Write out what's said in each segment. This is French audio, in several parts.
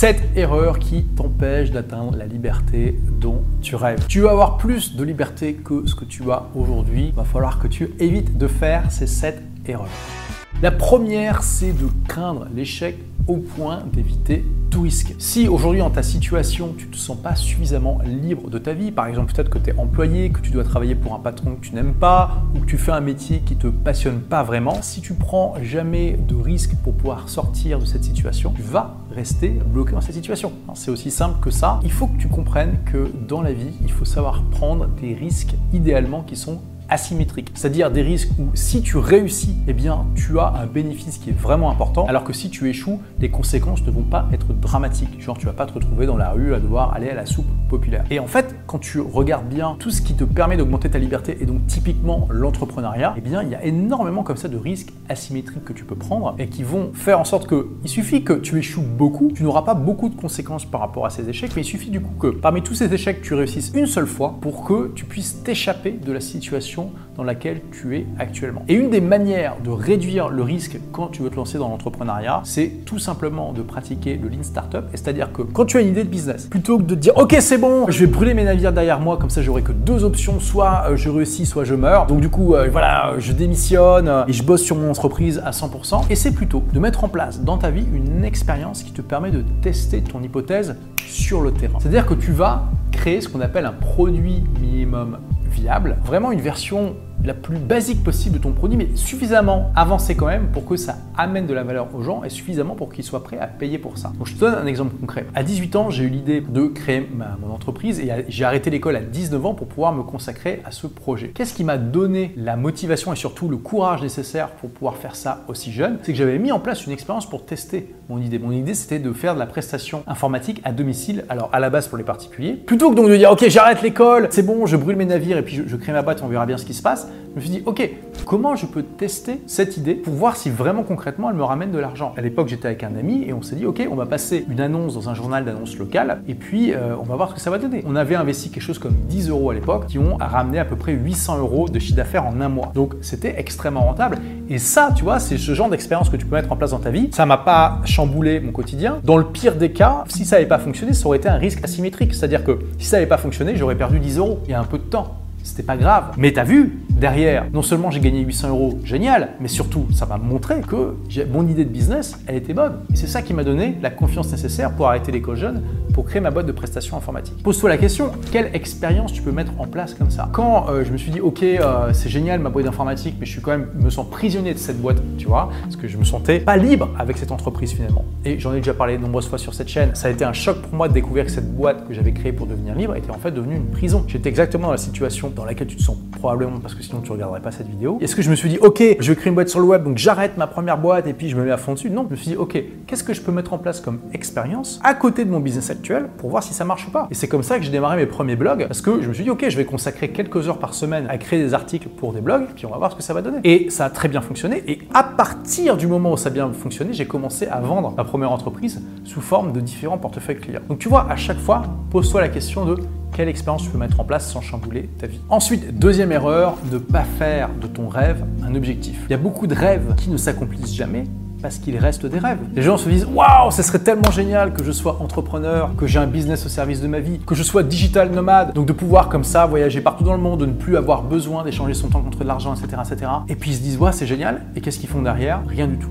7 erreurs qui t'empêchent d'atteindre la liberté dont tu rêves. Tu vas avoir plus de liberté que ce que tu as aujourd'hui. Il va falloir que tu évites de faire ces 7 erreurs. La première, c'est de craindre l'échec au point d'éviter tout risque. Si aujourd'hui dans ta situation, tu te sens pas suffisamment libre de ta vie, par exemple peut-être que tu es employé, que tu dois travailler pour un patron que tu n'aimes pas, ou que tu fais un métier qui te passionne pas vraiment, si tu prends jamais de risque pour pouvoir sortir de cette situation, tu vas rester bloqué dans cette situation. C'est aussi simple que ça. Il faut que tu comprennes que dans la vie, il faut savoir prendre des risques idéalement qui sont asymétrique, c'est-à-dire des risques où si tu réussis, eh bien tu as un bénéfice qui est vraiment important, alors que si tu échoues, les conséquences ne vont pas être dramatiques. Genre tu vas pas te retrouver dans la rue à devoir aller à la soupe populaire. Et en fait, quand tu regardes bien tout ce qui te permet d'augmenter ta liberté et donc typiquement l'entrepreneuriat, eh bien il y a énormément comme ça de risques asymétriques que tu peux prendre et qui vont faire en sorte que il suffit que tu échoues beaucoup, tu n'auras pas beaucoup de conséquences par rapport à ces échecs, mais il suffit du coup que parmi tous ces échecs, tu réussisses une seule fois pour que tu puisses t'échapper de la situation dans laquelle tu es actuellement. Et une des manières de réduire le risque quand tu veux te lancer dans l'entrepreneuriat, c'est tout simplement de pratiquer le Lean Startup. C'est-à-dire que quand tu as une idée de business, plutôt que de dire ok c'est bon, je vais brûler mes navires derrière moi, comme ça j'aurai que deux options, soit euh, je réussis, soit je meurs. Donc du coup, euh, voilà, je démissionne et je bosse sur mon entreprise à 100%. Et c'est plutôt de mettre en place dans ta vie une expérience qui te permet de tester ton hypothèse sur le terrain. C'est-à-dire que tu vas créer ce qu'on appelle un produit minimum viable, vraiment une version la plus basique possible de ton produit, mais suffisamment avancé quand même pour que ça amène de la valeur aux gens et suffisamment pour qu'ils soient prêts à payer pour ça. Donc je te donne un exemple concret. À 18 ans, j'ai eu l'idée de créer mon entreprise et j'ai arrêté l'école à 19 ans pour pouvoir me consacrer à ce projet. Qu'est-ce qui m'a donné la motivation et surtout le courage nécessaire pour pouvoir faire ça aussi jeune? C'est que j'avais mis en place une expérience pour tester mon idée. Mon idée, c'était de faire de la prestation informatique à domicile, alors à la base pour les particuliers. Plutôt que donc de dire, ok, j'arrête l'école, c'est bon, je brûle mes navires et puis je, je crée ma boîte, on verra bien ce qui se passe je me suis dit, ok, comment je peux tester cette idée pour voir si vraiment concrètement elle me ramène de l'argent? À l'époque, j'étais avec un ami et on s'est dit, ok, on va passer une annonce dans un journal d'annonce local et puis euh, on va voir ce que ça va donner. On avait investi quelque chose comme 10 euros à l'époque qui ont ramené à peu près 800 euros de chiffre d'affaires en un mois. Donc c'était extrêmement rentable. Et ça, tu vois, c'est ce genre d'expérience que tu peux mettre en place dans ta vie. Ça m'a pas chamboulé mon quotidien. Dans le pire des cas, si ça n'avait pas fonctionné, ça aurait été un risque asymétrique. C'est-à-dire que si ça n'avait pas fonctionné, j'aurais perdu 10 euros. Il y a un peu de temps c'était pas grave. Mais t'as vu, derrière, non seulement j'ai gagné 800 euros, génial, mais surtout, ça m'a montré que mon idée de business, elle était bonne. Et c'est ça qui m'a donné la confiance nécessaire pour arrêter l'école jeune, pour créer ma boîte de prestations informatiques. Pose-toi la question, quelle expérience tu peux mettre en place comme ça? Quand euh, je me suis dit, ok, euh, c'est génial ma boîte d'informatique, mais je suis quand même, me sens prisonnier de cette boîte, tu vois, parce que je me sentais pas libre avec cette entreprise finalement. Et j'en ai déjà parlé de nombreuses fois sur cette chaîne. Ça a été un choc pour moi de découvrir que cette boîte que j'avais créée pour devenir libre était en fait devenue une prison. J'étais exactement dans la situation dans laquelle tu te sens probablement parce que sinon tu regarderais pas cette vidéo. Est-ce que je me suis dit, ok, je vais créer une boîte sur le web, donc j'arrête ma première boîte et puis je me mets à fond dessus? Non, je me suis dit, ok, qu'est-ce que je peux mettre en place comme expérience à côté de mon business actuel pour voir si ça marche ou pas? Et c'est comme ça que j'ai démarré mes premiers blogs parce que je me suis dit, ok, je vais consacrer quelques heures par semaine à créer des articles pour des blogs, puis on va voir ce que ça va donner. Et ça a très bien fonctionné. Et à partir du moment où ça a bien fonctionné, j'ai commencé à vendre ma première entreprise sous forme de différents portefeuilles clients. Donc tu vois, à chaque fois, pose-toi la question de quelle expérience tu peux mettre en place sans chambouler ta vie. Ensuite, deuxième erreur, ne pas faire de ton rêve un objectif. Il y a beaucoup de rêves qui ne s'accomplissent jamais parce qu'ils restent des rêves. Les gens se disent waouh, ce serait tellement génial que je sois entrepreneur, que j'ai un business au service de ma vie, que je sois digital nomade, donc de pouvoir comme ça voyager partout dans le monde, de ne plus avoir besoin d'échanger son temps contre de l'argent, etc., etc. Et puis ils se disent waouh, c'est génial. Et qu'est-ce qu'ils font derrière? Rien du tout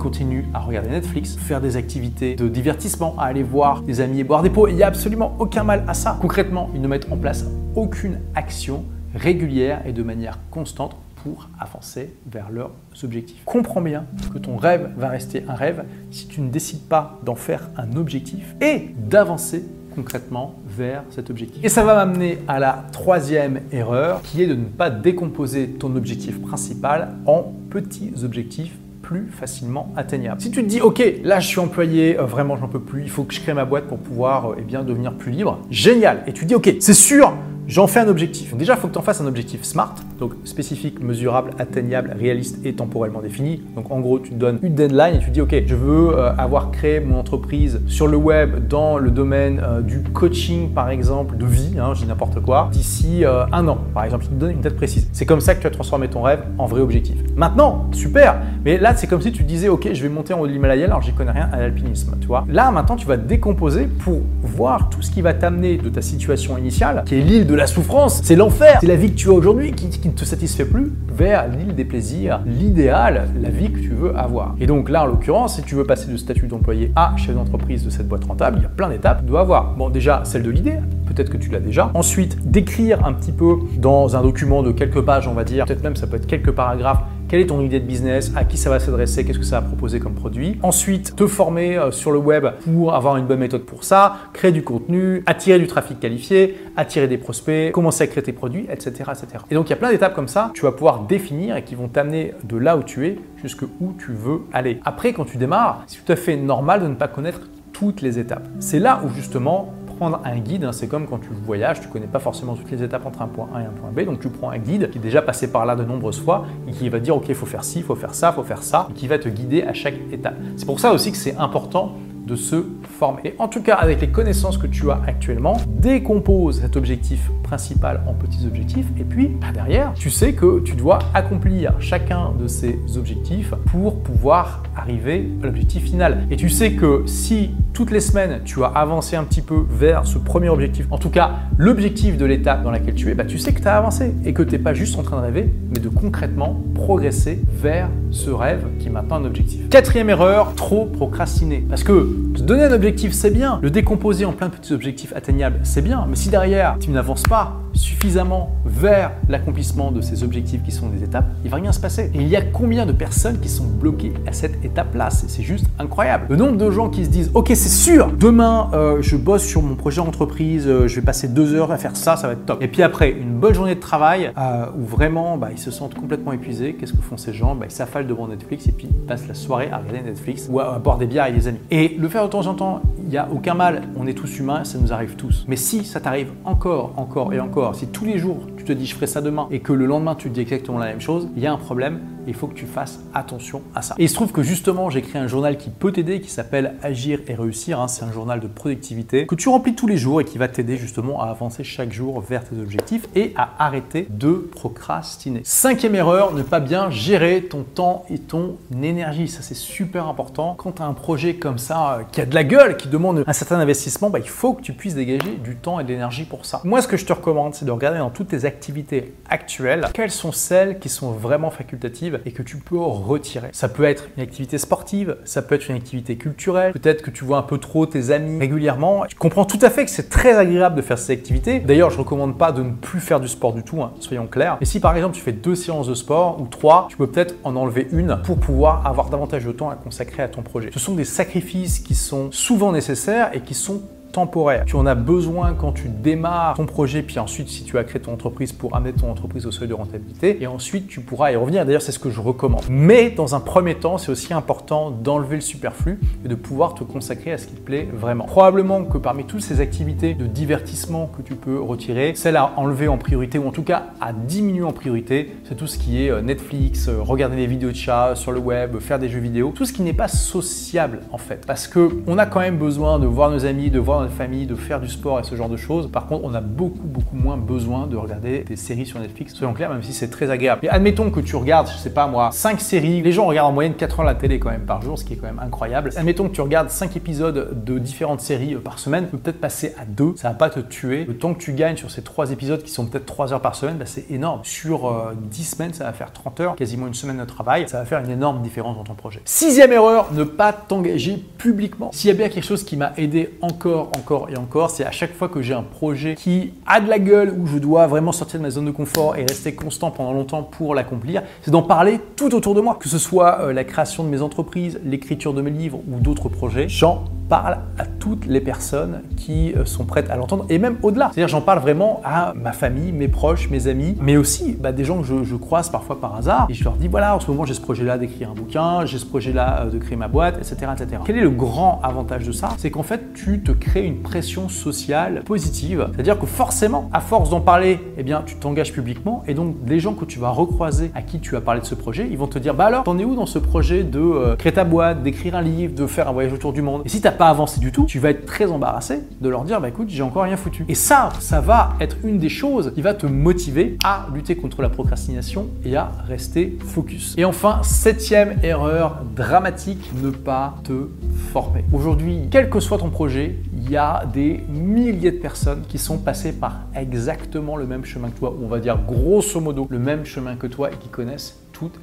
ils continuent à regarder Netflix, faire des activités de divertissement, à aller voir des amis et boire des pots. Il n'y a absolument aucun mal à ça. Concrètement, ils ne mettent en place aucune action régulière et de manière constante pour avancer vers leurs objectifs. Comprends bien que ton rêve va rester un rêve si tu ne décides pas d'en faire un objectif et d'avancer concrètement vers cet objectif. Et ça va m'amener à la troisième erreur qui est de ne pas décomposer ton objectif principal en petits objectifs plus facilement atteignable. Si tu te dis, ok, là je suis employé, euh, vraiment j'en peux plus, il faut que je crée ma boîte pour pouvoir euh, eh bien, devenir plus libre, génial. Et tu dis, ok, c'est sûr, j'en fais un objectif. déjà, il faut que tu en fasses un objectif SMART, donc spécifique, mesurable, atteignable, réaliste et temporellement défini. Donc en gros, tu te donnes une deadline et tu dis, ok, je veux euh, avoir créé mon entreprise sur le web dans le domaine euh, du coaching, par exemple, de vie, hein, je n'importe quoi, d'ici euh, un an, par exemple. Tu te donnes une date précise. C'est comme ça que tu as transformé ton rêve en vrai objectif. Maintenant, super, mais là, c'est comme si tu disais, ok, je vais monter en haut de l'Himalaya, alors j'y connais rien à l'alpinisme, tu vois. Là, maintenant, tu vas décomposer pour voir tout ce qui va t'amener de ta situation initiale, qui est l'île de la souffrance, c'est l'enfer, c'est la vie que tu as aujourd'hui qui, ne te satisfait plus, vers l'île des plaisirs, l'idéal, la vie que tu veux avoir. Et donc là, en l'occurrence, si tu veux passer de statut d'employé à chef d'entreprise de cette boîte rentable, il y a plein d'étapes que tu dois avoir. Bon, déjà, celle de l'idée, peut-être que tu l'as déjà. Ensuite, d'écrire un petit peu dans un document de quelques pages, on va dire, peut-être même ça peut être quelques paragraphes, quelle est ton idée de business, à qui ça va s'adresser, qu'est-ce que ça va proposer comme produit? Ensuite, te former euh, sur le web pour avoir une bonne méthode pour ça, créer du contenu, attirer du trafic qualifié, attirer des prospects, commencer à créer tes produits, etc. etc. Et donc il y a plein d'étapes comme ça, tu vas pouvoir définir et qui vont t'amener de là où tu es jusque où tu veux aller. Après, quand tu démarres, c'est tout à fait normal de ne pas connaître toutes les étapes. C'est là où justement un guide. Hein. c'est comme quand tu voyages, tu connais pas forcément toutes les étapes entre un point A et un point B. Donc tu prends un guide qui est déjà passé par là de nombreuses fois et qui va dire ok, faut faire ci, faut faire ça, faut faire ça, qui va te guider à chaque étape. C'est pour ça aussi que c'est important de se former. En tout cas, avec les connaissances que tu as actuellement, décompose cet objectif principal en petits objectifs et puis bah, derrière, tu sais que tu dois accomplir chacun de ces objectifs pour pouvoir arriver à l'objectif final. Et tu sais que si toutes les semaines tu as avancé un petit peu vers ce premier objectif, en tout cas l'objectif de l'étape dans laquelle tu es, bah, tu sais que tu as avancé et que tu n'es pas juste en train de rêver, mais de concrètement progresser vers ce rêve qui est maintenant un objectif. Quatrième erreur, trop procrastiner. Parce que te donner un objectif, c'est bien. Le décomposer en plein de petits objectifs atteignables, c'est bien. Mais si derrière, tu n'avances pas suffisamment vers l'accomplissement de ces objectifs qui sont des étapes, il va rien se passer. Et il y a combien de personnes qui sont bloquées à cette étape-là? C'est juste incroyable. Le nombre de gens qui se disent, ok, c'est sûr, demain, euh, je bosse sur mon projet entreprise, euh, je vais passer deux heures à faire ça, ça va être top. Et puis après, une bonne journée de travail euh, où vraiment, bah, ils se sentent complètement épuisés. Qu'est-ce que font ces gens? Bah, Ils s'affalent devant Netflix et puis ils passent la soirée à regarder Netflix ou à, boire des bières avec des amis. Et le faire de temps en temps, il n'y a aucun mal. On est tous humains, ça nous arrive tous. Mais si ça t'arrive encore, encore et encore, si tous les jours tu te dis je ferai ça demain et que le lendemain tu te dis exactement la même chose, il y a un problème il faut que tu fasses attention à ça. Et il se trouve que justement, j'ai créé un journal qui peut t'aider, qui s'appelle Agir et réussir. Hein. C'est un journal de productivité que tu remplis tous les jours et qui va t'aider justement à avancer chaque jour vers tes objectifs et à arrêter de procrastiner. Cinquième erreur, ne pas bien gérer ton temps et ton énergie. Ça, c'est super important. Quand tu as un projet comme ça, euh, qui a de la gueule, qui demande un certain investissement, bah, il faut que tu puisses dégager du temps et de l'énergie pour ça. Moi, ce que je te recommande, c'est de regarder dans toutes tes activités actuelles, quelles sont celles qui sont vraiment facultatives et que tu peux retirer. Ça peut être une activité sportive, ça peut être une activité culturelle, peut-être que tu vois un peu trop tes amis régulièrement. Je comprends tout à fait que c'est très agréable de faire ces activités. D'ailleurs, je ne recommande pas de ne plus faire du sport du tout, hein, soyons clairs. Mais si par exemple tu fais deux séances de sport ou trois, tu peux peut-être en enlever une pour pouvoir avoir davantage de temps à consacrer à ton projet. Ce sont des sacrifices qui sont souvent nécessaires et qui sont temporaire. Tu en as besoin quand tu démarres ton projet, puis ensuite si tu as créé ton entreprise pour amener ton entreprise au seuil de rentabilité, et ensuite tu pourras y revenir. D'ailleurs, c'est ce que je recommande. Mais dans un premier temps, c'est aussi important d'enlever le superflu et de pouvoir te consacrer à ce qui te plaît vraiment. Probablement que parmi toutes ces activités de divertissement que tu peux retirer, celle à enlever en priorité, ou en tout cas à diminuer en priorité, c'est tout ce qui est euh, Netflix, euh, regarder des vidéos de chat sur le web, faire des jeux vidéo, tout ce qui n'est pas sociable en fait. Parce que on a quand même besoin de voir nos amis, de voir de famille, de faire du sport et ce genre de choses. Par contre, on a beaucoup, beaucoup moins besoin de regarder des séries sur Netflix, soyons clairs, même si c'est très agréable. Mais admettons que tu regardes, je sais pas moi, 5 séries. Les gens regardent en moyenne 4 heures la télé quand même par jour, ce qui est quand même incroyable. Admettons que tu regardes 5 épisodes de différentes séries euh, par semaine, tu peut-être passer à 2. Ça va pas te tuer. Le temps que tu gagnes sur ces 3 épisodes qui sont peut-être 3 heures par semaine, bah, c'est énorme. Sur 10 euh, semaines, ça va faire 30 heures, quasiment une semaine de travail. Ça va faire une énorme différence dans ton projet. Sixième erreur, ne pas t'engager publiquement. S'il y a bien quelque chose qui m'a aidé encore, encore et encore, c'est à chaque fois que j'ai un projet qui a de la gueule, où je dois vraiment sortir de ma zone de confort et rester constant pendant longtemps pour l'accomplir, c'est d'en parler tout autour de moi. Que ce soit euh, la création de mes entreprises, l'écriture de mes livres ou d'autres projets, j'en parle à toutes les personnes qui euh, sont prêtes à l'entendre et même au-delà. C'est-à-dire j'en parle vraiment à ma famille, mes proches, mes amis, mais aussi bah, des gens que je, croise parfois par hasard et je leur dis voilà, en ce moment j'ai ce projet-là d'écrire un bouquin, j'ai ce projet-là euh, de créer ma boîte, etc., etc. Quel est le grand avantage de ça? C'est qu'en fait tu te crées une pression sociale positive. C'est-à-dire que forcément, à force d'en parler, eh bien tu t'engages publiquement et donc les gens que tu vas recroiser à qui tu as parlé de ce projet, ils vont te dire bah alors t'en es où dans ce projet de euh, créer ta boîte, d'écrire un livre, de faire un voyage autour du monde? Et si t'as pas du tout, tu vas être très embarrassé de leur dire bah écoute j'ai encore rien foutu. Et ça, ça va être une des choses qui va te motiver à lutter contre la procrastination et à rester focus. Et enfin, septième erreur dramatique, ne pas te former. Aujourd'hui, quel que soit ton projet, il y a des milliers de personnes qui sont passées par exactement le même chemin que toi, ou on va dire grosso modo le même chemin que toi et qui connaissent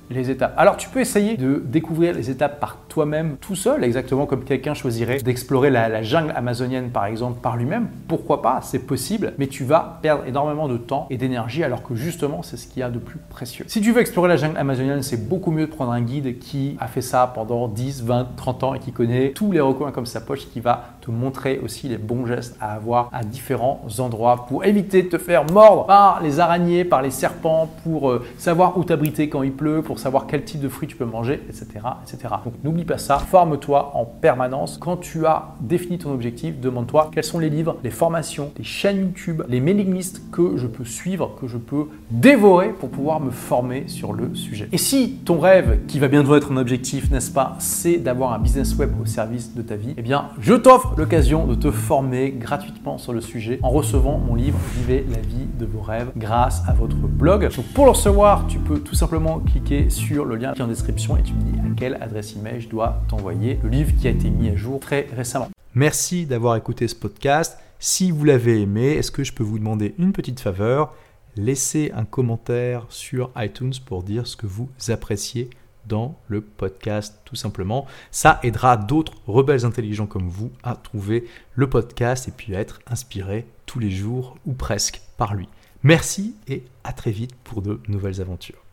les étapes. Alors tu peux essayer de découvrir les étapes par toi-même tout seul, exactement comme quelqu'un choisirait d'explorer la, jungle amazonienne par exemple par lui-même. Pourquoi pas, c'est possible, mais tu vas perdre énormément de temps et d'énergie alors que justement c'est ce qu'il y a de plus précieux. Si tu veux explorer la jungle amazonienne, c'est beaucoup mieux de prendre un guide qui a fait ça pendant 10, 20, 30 ans et qui connaît tous les recoins comme sa poche qui va te montrer aussi les bons gestes à avoir à différents endroits pour éviter de te faire mordre par les araignées, par les serpents, pour euh, savoir où t'abriter quand il pleut pour savoir quel type de fruits tu peux manger, etc. etc. Donc n'oublie pas ça, forme-toi en permanence. Quand tu as défini ton objectif, demande-toi quels sont les livres, les formations, les chaînes YouTube, les mailing lists que je peux suivre, que je peux dévorer pour pouvoir me former sur le sujet. Et si ton rêve, qui va bientôt être un objectif, n'est-ce pas, c'est d'avoir un business web au service de ta vie, eh bien je t'offre l'occasion de te former gratuitement sur le sujet en recevant mon livre Vivez la vie de vos rêves grâce à votre blog. Donc pour le recevoir, tu peux tout simplement cliquer sur le lien qui est en description et tu me dis à quelle adresse email je dois t'envoyer le livre qui a été mis à jour très récemment. Merci d'avoir écouté ce podcast. Si vous l'avez aimé, est-ce que je peux vous demander une petite faveur? Laissez un commentaire sur iTunes pour dire ce que vous appréciez dans le podcast tout simplement. Ça aidera d'autres rebelles intelligents comme vous à trouver le podcast et puis à être inspirés tous les jours ou presque par lui. Merci et à très vite pour de nouvelles aventures.